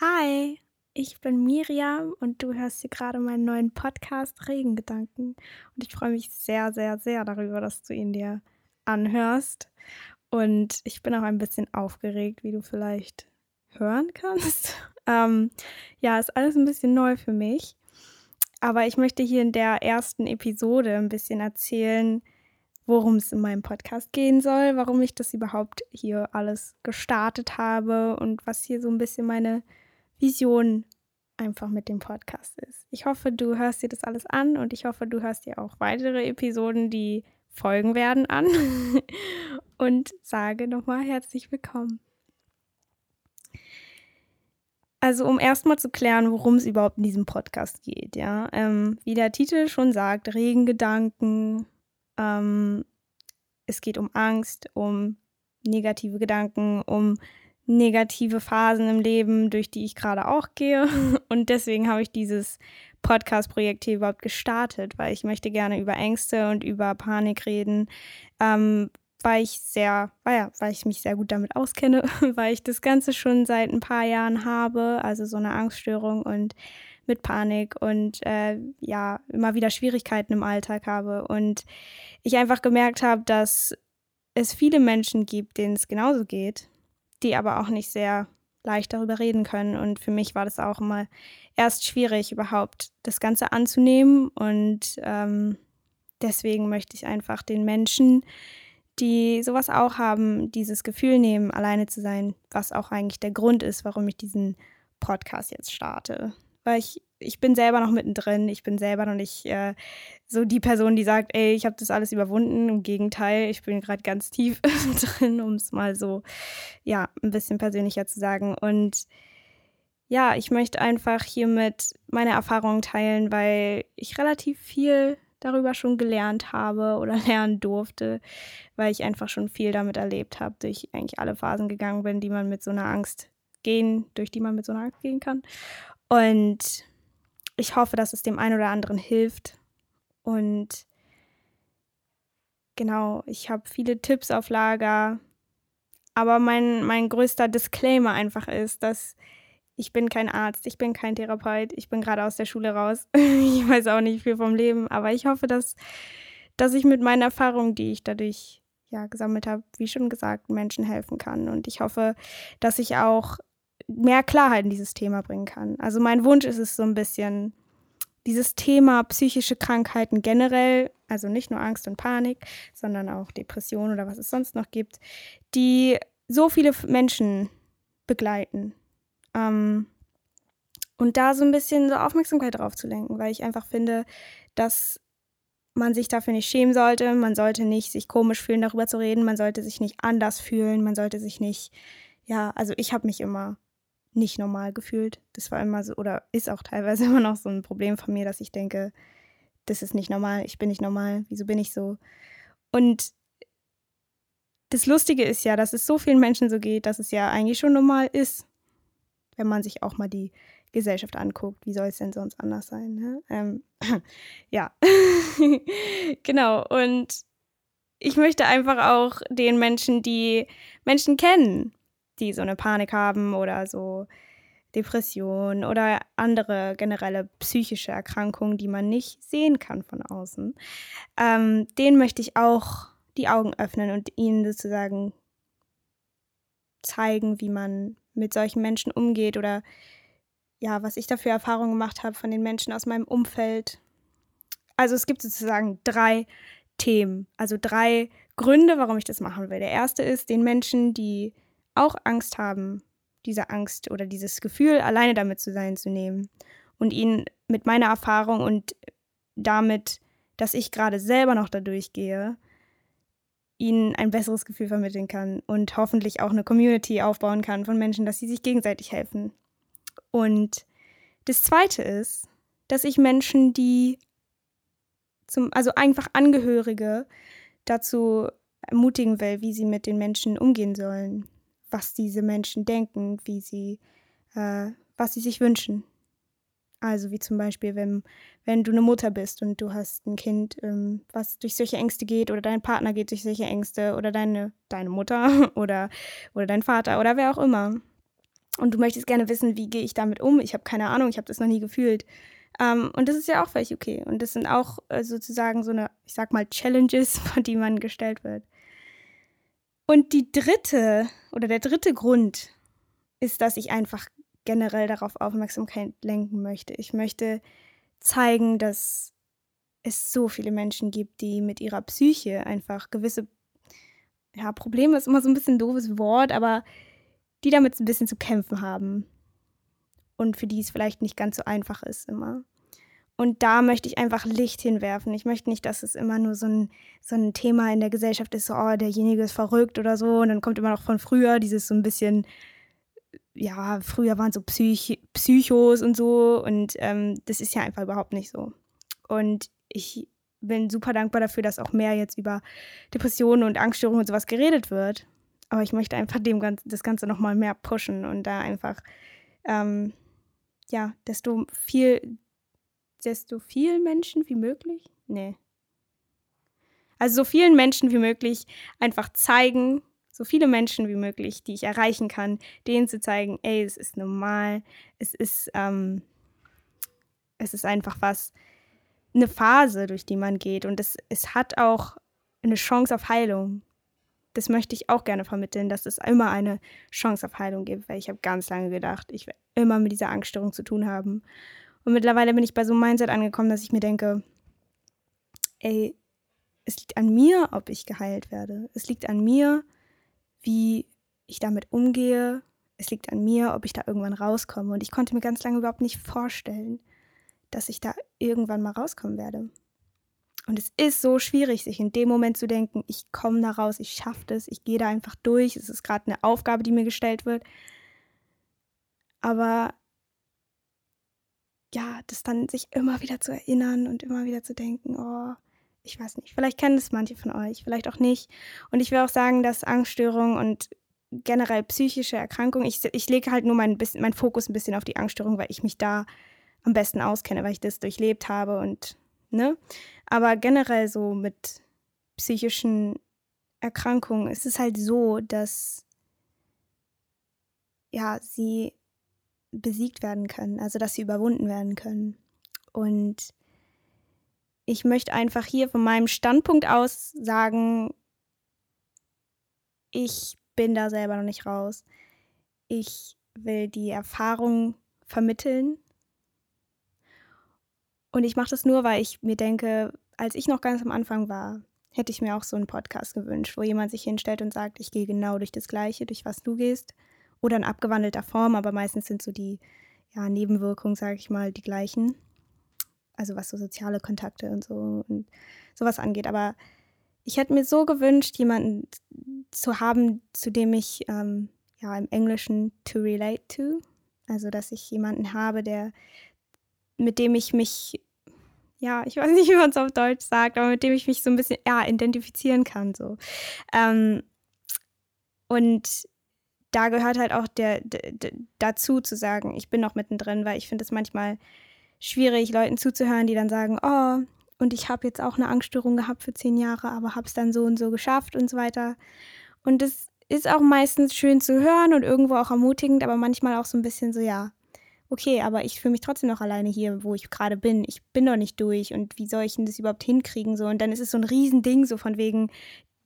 Hi, ich bin Miriam und du hörst hier gerade meinen neuen Podcast Regengedanken. Und ich freue mich sehr, sehr, sehr darüber, dass du ihn dir anhörst. Und ich bin auch ein bisschen aufgeregt, wie du vielleicht hören kannst. Ähm, ja, ist alles ein bisschen neu für mich. Aber ich möchte hier in der ersten Episode ein bisschen erzählen, worum es in meinem Podcast gehen soll, warum ich das überhaupt hier alles gestartet habe und was hier so ein bisschen meine Vision einfach mit dem Podcast ist. Ich hoffe, du hörst dir das alles an und ich hoffe, du hörst dir auch weitere Episoden, die folgen werden, an und sage nochmal herzlich willkommen. Also um erstmal zu klären, worum es überhaupt in diesem Podcast geht, ja. Ähm, wie der Titel schon sagt, Regengedanken. Ähm, es geht um Angst, um negative Gedanken, um negative Phasen im Leben, durch die ich gerade auch gehe. Und deswegen habe ich dieses Podcast-Projekt hier überhaupt gestartet, weil ich möchte gerne über Ängste und über Panik reden, ähm, weil ich sehr, weil, ja, weil ich mich sehr gut damit auskenne, weil ich das Ganze schon seit ein paar Jahren habe, also so eine Angststörung und mit Panik und äh, ja, immer wieder Schwierigkeiten im Alltag habe. Und ich einfach gemerkt habe, dass es viele Menschen gibt, denen es genauso geht die aber auch nicht sehr leicht darüber reden können. Und für mich war das auch immer erst schwierig, überhaupt das Ganze anzunehmen. Und ähm, deswegen möchte ich einfach den Menschen, die sowas auch haben, dieses Gefühl nehmen, alleine zu sein, was auch eigentlich der Grund ist, warum ich diesen Podcast jetzt starte. Weil ich ich bin selber noch mittendrin. Ich bin selber noch nicht äh, so die Person, die sagt, ey, ich habe das alles überwunden. Im Gegenteil, ich bin gerade ganz tief drin, um es mal so, ja, ein bisschen persönlicher zu sagen. Und ja, ich möchte einfach hiermit meine Erfahrungen teilen, weil ich relativ viel darüber schon gelernt habe oder lernen durfte, weil ich einfach schon viel damit erlebt habe, durch eigentlich alle Phasen gegangen bin, die man mit so einer Angst gehen, durch die man mit so einer Angst gehen kann. Und ich hoffe, dass es dem einen oder anderen hilft. Und genau, ich habe viele Tipps auf Lager. Aber mein, mein größter Disclaimer einfach ist, dass ich bin kein Arzt, ich bin kein Therapeut, ich bin gerade aus der Schule raus. ich weiß auch nicht viel vom Leben, aber ich hoffe, dass, dass ich mit meinen Erfahrungen, die ich dadurch ja gesammelt habe, wie schon gesagt, Menschen helfen kann. Und ich hoffe, dass ich auch mehr Klarheit in dieses Thema bringen kann. Also mein Wunsch ist es so ein bisschen, dieses Thema psychische Krankheiten generell, also nicht nur Angst und Panik, sondern auch Depression oder was es sonst noch gibt, die so viele Menschen begleiten. Ähm, und da so ein bisschen so Aufmerksamkeit drauf zu lenken, weil ich einfach finde, dass man sich dafür nicht schämen sollte, man sollte nicht sich komisch fühlen, darüber zu reden, man sollte sich nicht anders fühlen, man sollte sich nicht, ja, also ich habe mich immer nicht normal gefühlt. Das war immer so, oder ist auch teilweise immer noch so ein Problem von mir, dass ich denke, das ist nicht normal, ich bin nicht normal, wieso bin ich so? Und das Lustige ist ja, dass es so vielen Menschen so geht, dass es ja eigentlich schon normal ist, wenn man sich auch mal die Gesellschaft anguckt. Wie soll es denn sonst anders sein? Ne? Ähm, ja, genau. Und ich möchte einfach auch den Menschen, die Menschen kennen, die so eine Panik haben oder so Depressionen oder andere generelle psychische Erkrankungen, die man nicht sehen kann von außen, ähm, denen möchte ich auch die Augen öffnen und ihnen sozusagen zeigen, wie man mit solchen Menschen umgeht oder ja, was ich dafür Erfahrungen gemacht habe von den Menschen aus meinem Umfeld. Also es gibt sozusagen drei Themen, also drei Gründe, warum ich das machen will. Der erste ist, den Menschen, die auch Angst haben, diese Angst oder dieses Gefühl, alleine damit zu sein, zu nehmen und ihnen mit meiner Erfahrung und damit, dass ich gerade selber noch dadurch gehe, ihnen ein besseres Gefühl vermitteln kann und hoffentlich auch eine Community aufbauen kann von Menschen, dass sie sich gegenseitig helfen. Und das Zweite ist, dass ich Menschen, die zum, also einfach Angehörige dazu ermutigen will, wie sie mit den Menschen umgehen sollen, was diese Menschen denken, wie sie, äh, was sie sich wünschen. Also wie zum Beispiel, wenn, wenn du eine Mutter bist und du hast ein Kind, ähm, was durch solche Ängste geht, oder dein Partner geht durch solche Ängste, oder deine, deine Mutter oder, oder dein Vater oder wer auch immer. und du möchtest gerne wissen, wie gehe ich damit um. Ich habe keine Ahnung, ich habe das noch nie gefühlt. Ähm, und das ist ja auch völlig okay. Und das sind auch äh, sozusagen so eine, ich sag mal, Challenges, vor die man gestellt wird. Und die dritte oder der dritte Grund ist, dass ich einfach generell darauf Aufmerksamkeit lenken möchte. Ich möchte zeigen, dass es so viele Menschen gibt, die mit ihrer Psyche einfach gewisse, ja, Probleme ist immer so ein bisschen ein doofes Wort, aber die damit ein bisschen zu kämpfen haben. Und für die es vielleicht nicht ganz so einfach ist immer. Und da möchte ich einfach Licht hinwerfen. Ich möchte nicht, dass es immer nur so ein, so ein Thema in der Gesellschaft ist, so, oh, derjenige ist verrückt oder so. Und dann kommt immer noch von früher dieses so ein bisschen, ja, früher waren so Psych Psychos und so. Und ähm, das ist ja einfach überhaupt nicht so. Und ich bin super dankbar dafür, dass auch mehr jetzt über Depressionen und Angststörungen und sowas geredet wird. Aber ich möchte einfach dem Ganzen, das Ganze nochmal mehr pushen und da einfach, ähm, ja, desto viel, desto viel Menschen wie möglich? Nee. Also so vielen Menschen wie möglich einfach zeigen, so viele Menschen wie möglich, die ich erreichen kann, denen zu zeigen, ey, es ist normal, es ist, ähm, es ist einfach was, eine Phase, durch die man geht und es, es hat auch eine Chance auf Heilung. Das möchte ich auch gerne vermitteln, dass es immer eine Chance auf Heilung gibt, weil ich habe ganz lange gedacht, ich werde immer mit dieser Angststörung zu tun haben. Und mittlerweile bin ich bei so einem Mindset angekommen, dass ich mir denke, ey, es liegt an mir, ob ich geheilt werde. Es liegt an mir, wie ich damit umgehe. Es liegt an mir, ob ich da irgendwann rauskomme. Und ich konnte mir ganz lange überhaupt nicht vorstellen, dass ich da irgendwann mal rauskommen werde. Und es ist so schwierig, sich in dem Moment zu denken, ich komme da raus, ich schaffe das, ich gehe da einfach durch. Es ist gerade eine Aufgabe, die mir gestellt wird. Aber ja, das dann sich immer wieder zu erinnern und immer wieder zu denken, oh, ich weiß nicht, vielleicht kennen es manche von euch, vielleicht auch nicht. Und ich will auch sagen, dass Angststörungen und generell psychische Erkrankungen, ich, ich lege halt nur meinen mein Fokus ein bisschen auf die Angststörung, weil ich mich da am besten auskenne, weil ich das durchlebt habe und, ne? Aber generell so mit psychischen Erkrankungen ist es halt so, dass ja, sie besiegt werden können, also dass sie überwunden werden können. Und ich möchte einfach hier von meinem Standpunkt aus sagen, ich bin da selber noch nicht raus. Ich will die Erfahrung vermitteln und ich mache das nur, weil ich mir denke, als ich noch ganz am Anfang war, hätte ich mir auch so einen Podcast gewünscht, wo jemand sich hinstellt und sagt, ich gehe genau durch das Gleiche, durch was du gehst. Oder in abgewandelter Form, aber meistens sind so die ja, Nebenwirkungen, sage ich mal, die gleichen. Also was so soziale Kontakte und so und sowas angeht. Aber ich hätte mir so gewünscht, jemanden zu haben, zu dem ich ähm, ja im Englischen to relate to. Also dass ich jemanden habe, der mit dem ich mich, ja, ich weiß nicht, wie man es auf Deutsch sagt, aber mit dem ich mich so ein bisschen, ja, identifizieren kann. So. Ähm, und da gehört halt auch der, dazu zu sagen, ich bin noch mittendrin, weil ich finde es manchmal schwierig, Leuten zuzuhören, die dann sagen, oh, und ich habe jetzt auch eine Angststörung gehabt für zehn Jahre, aber habe es dann so und so geschafft und so weiter. Und das ist auch meistens schön zu hören und irgendwo auch ermutigend, aber manchmal auch so ein bisschen so, ja, okay, aber ich fühle mich trotzdem noch alleine hier, wo ich gerade bin. Ich bin noch nicht durch und wie soll ich denn das überhaupt hinkriegen? So, und dann ist es so ein Riesending, so von wegen,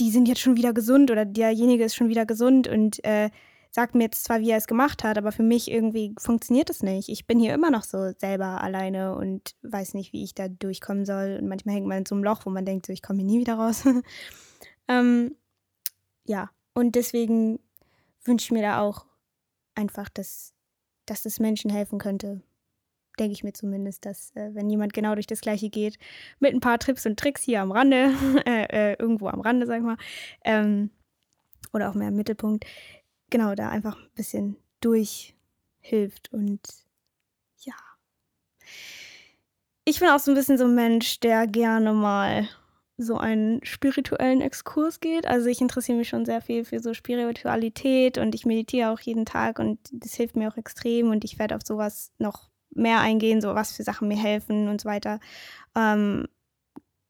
die sind jetzt schon wieder gesund oder derjenige ist schon wieder gesund und äh, sagt mir jetzt zwar, wie er es gemacht hat, aber für mich irgendwie funktioniert es nicht. Ich bin hier immer noch so selber alleine und weiß nicht, wie ich da durchkommen soll. Und manchmal hängt man in so einem Loch, wo man denkt, so, ich komme hier nie wieder raus. ähm, ja, und deswegen wünsche ich mir da auch einfach, dass dass es Menschen helfen könnte. Denke ich mir zumindest, dass äh, wenn jemand genau durch das Gleiche geht, mit ein paar Trips und Tricks hier am Rande, äh, äh, irgendwo am Rande, sag ich mal, ähm, oder auch mehr im Mittelpunkt, genau da einfach ein bisschen durchhilft und ja. Ich bin auch so ein bisschen so ein Mensch, der gerne mal so einen spirituellen Exkurs geht. Also ich interessiere mich schon sehr viel für so Spiritualität und ich meditiere auch jeden Tag und das hilft mir auch extrem und ich werde auf sowas noch mehr eingehen, so was für Sachen mir helfen und so weiter. Ähm,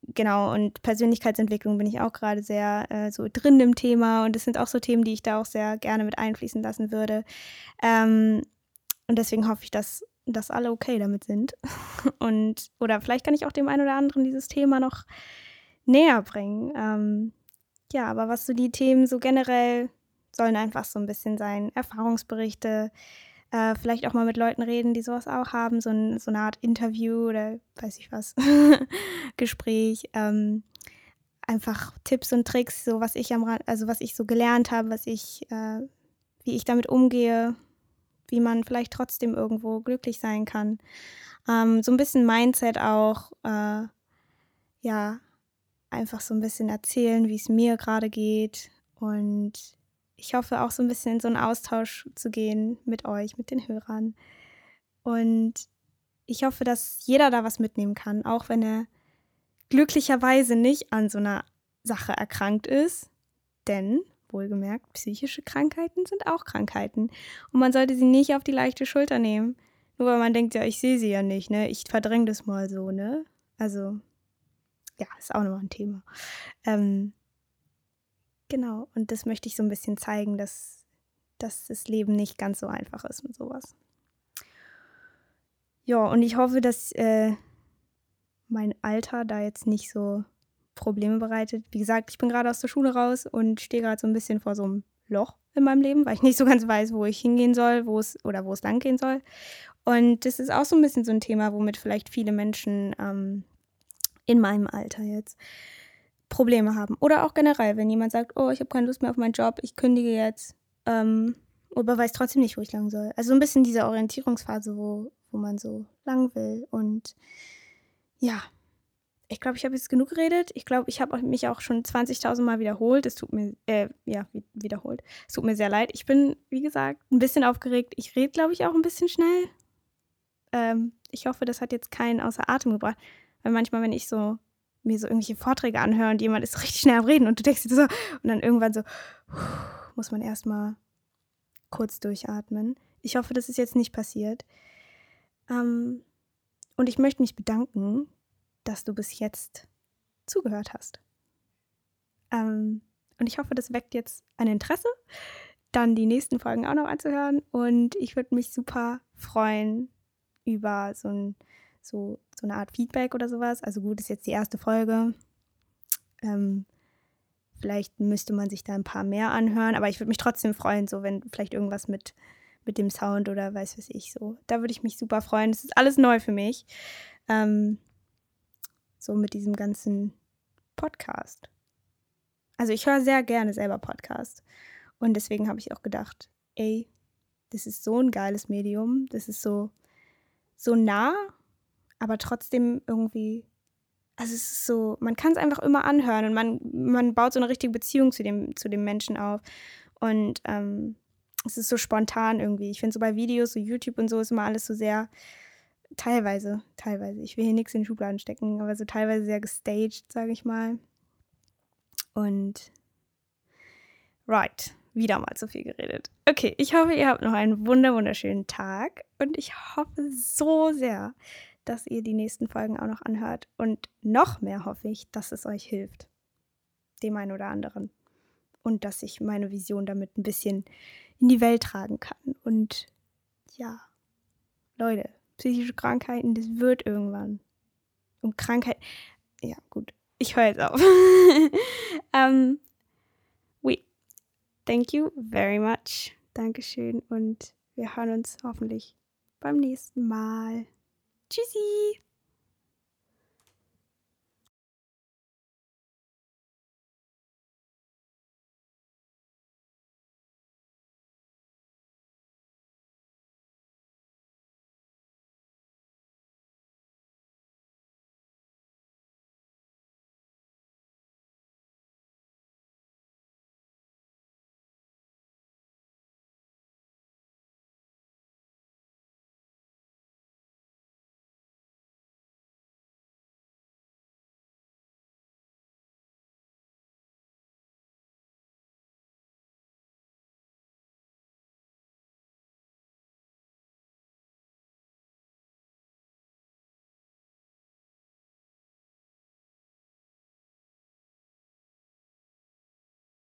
genau, und Persönlichkeitsentwicklung bin ich auch gerade sehr äh, so drin im Thema und das sind auch so Themen, die ich da auch sehr gerne mit einfließen lassen würde. Ähm, und deswegen hoffe ich, dass, dass alle okay damit sind. Und, oder vielleicht kann ich auch dem einen oder anderen dieses Thema noch näher bringen. Ähm, ja, aber was so die Themen so generell sollen einfach so ein bisschen sein. Erfahrungsberichte, äh, vielleicht auch mal mit Leuten reden, die sowas auch haben, so, ein, so eine Art Interview oder weiß ich was, Gespräch. Ähm, einfach Tipps und Tricks, so was ich am also was ich so gelernt habe, was ich, äh, wie ich damit umgehe, wie man vielleicht trotzdem irgendwo glücklich sein kann. Ähm, so ein bisschen Mindset auch, äh, ja, einfach so ein bisschen erzählen, wie es mir gerade geht und ich hoffe auch so ein bisschen in so einen Austausch zu gehen mit euch, mit den Hörern. Und ich hoffe, dass jeder da was mitnehmen kann, auch wenn er glücklicherweise nicht an so einer Sache erkrankt ist. Denn, wohlgemerkt, psychische Krankheiten sind auch Krankheiten. Und man sollte sie nicht auf die leichte Schulter nehmen. Nur weil man denkt, ja, ich sehe sie ja nicht, ne? Ich verdränge das mal so, ne? Also, ja, ist auch nochmal ein Thema. Ähm, Genau, und das möchte ich so ein bisschen zeigen, dass, dass das Leben nicht ganz so einfach ist mit sowas. Ja, und ich hoffe, dass äh, mein Alter da jetzt nicht so Probleme bereitet. Wie gesagt, ich bin gerade aus der Schule raus und stehe gerade so ein bisschen vor so einem Loch in meinem Leben, weil ich nicht so ganz weiß, wo ich hingehen soll, wo es oder wo es lang gehen soll. Und das ist auch so ein bisschen so ein Thema, womit vielleicht viele Menschen ähm, in meinem Alter jetzt Probleme haben. Oder auch generell, wenn jemand sagt, oh, ich habe keine Lust mehr auf meinen Job, ich kündige jetzt, ähm, aber weiß trotzdem nicht, wo ich lang soll. Also so ein bisschen diese Orientierungsphase, wo, wo man so lang will. Und ja, ich glaube, ich habe jetzt genug geredet. Ich glaube, ich habe mich auch schon 20.000 Mal wiederholt. Es tut mir, äh, ja, wiederholt. Es tut mir sehr leid. Ich bin, wie gesagt, ein bisschen aufgeregt. Ich rede, glaube ich, auch ein bisschen schnell. Ähm, ich hoffe, das hat jetzt keinen außer Atem gebracht. Weil manchmal, wenn ich so mir so irgendwelche Vorträge anhöre und jemand ist richtig schnell am Reden und du denkst dir so, und dann irgendwann so, muss man erstmal kurz durchatmen. Ich hoffe, das ist jetzt nicht passiert. Ähm, und ich möchte mich bedanken, dass du bis jetzt zugehört hast. Ähm, und ich hoffe, das weckt jetzt ein Interesse, dann die nächsten Folgen auch noch anzuhören. Und ich würde mich super freuen über so ein so, so eine Art Feedback oder sowas. Also gut, ist jetzt die erste Folge. Ähm, vielleicht müsste man sich da ein paar mehr anhören, aber ich würde mich trotzdem freuen, so wenn vielleicht irgendwas mit, mit dem Sound oder weiß was ich so. Da würde ich mich super freuen. Das ist alles neu für mich. Ähm, so mit diesem ganzen Podcast. Also ich höre sehr gerne selber Podcast. Und deswegen habe ich auch gedacht, ey, das ist so ein geiles Medium. Das ist so, so nah aber trotzdem irgendwie, also es ist so, man kann es einfach immer anhören und man, man baut so eine richtige Beziehung zu dem, zu dem Menschen auf. Und ähm, es ist so spontan irgendwie. Ich finde so bei Videos, so YouTube und so ist immer alles so sehr, teilweise, teilweise, ich will hier nichts in den Schubladen stecken, aber so teilweise sehr gestaged, sage ich mal. Und right, wieder mal zu viel geredet. Okay, ich hoffe, ihr habt noch einen wunderschönen Tag und ich hoffe so sehr, dass ihr die nächsten Folgen auch noch anhört. Und noch mehr hoffe ich, dass es euch hilft. Dem einen oder anderen. Und dass ich meine Vision damit ein bisschen in die Welt tragen kann. Und ja, Leute, psychische Krankheiten, das wird irgendwann. Und Krankheit. Ja, gut. Ich höre jetzt auf. um, ähm, we. Thank you very much. Dankeschön und wir hören uns hoffentlich beim nächsten Mal. Tschüssi!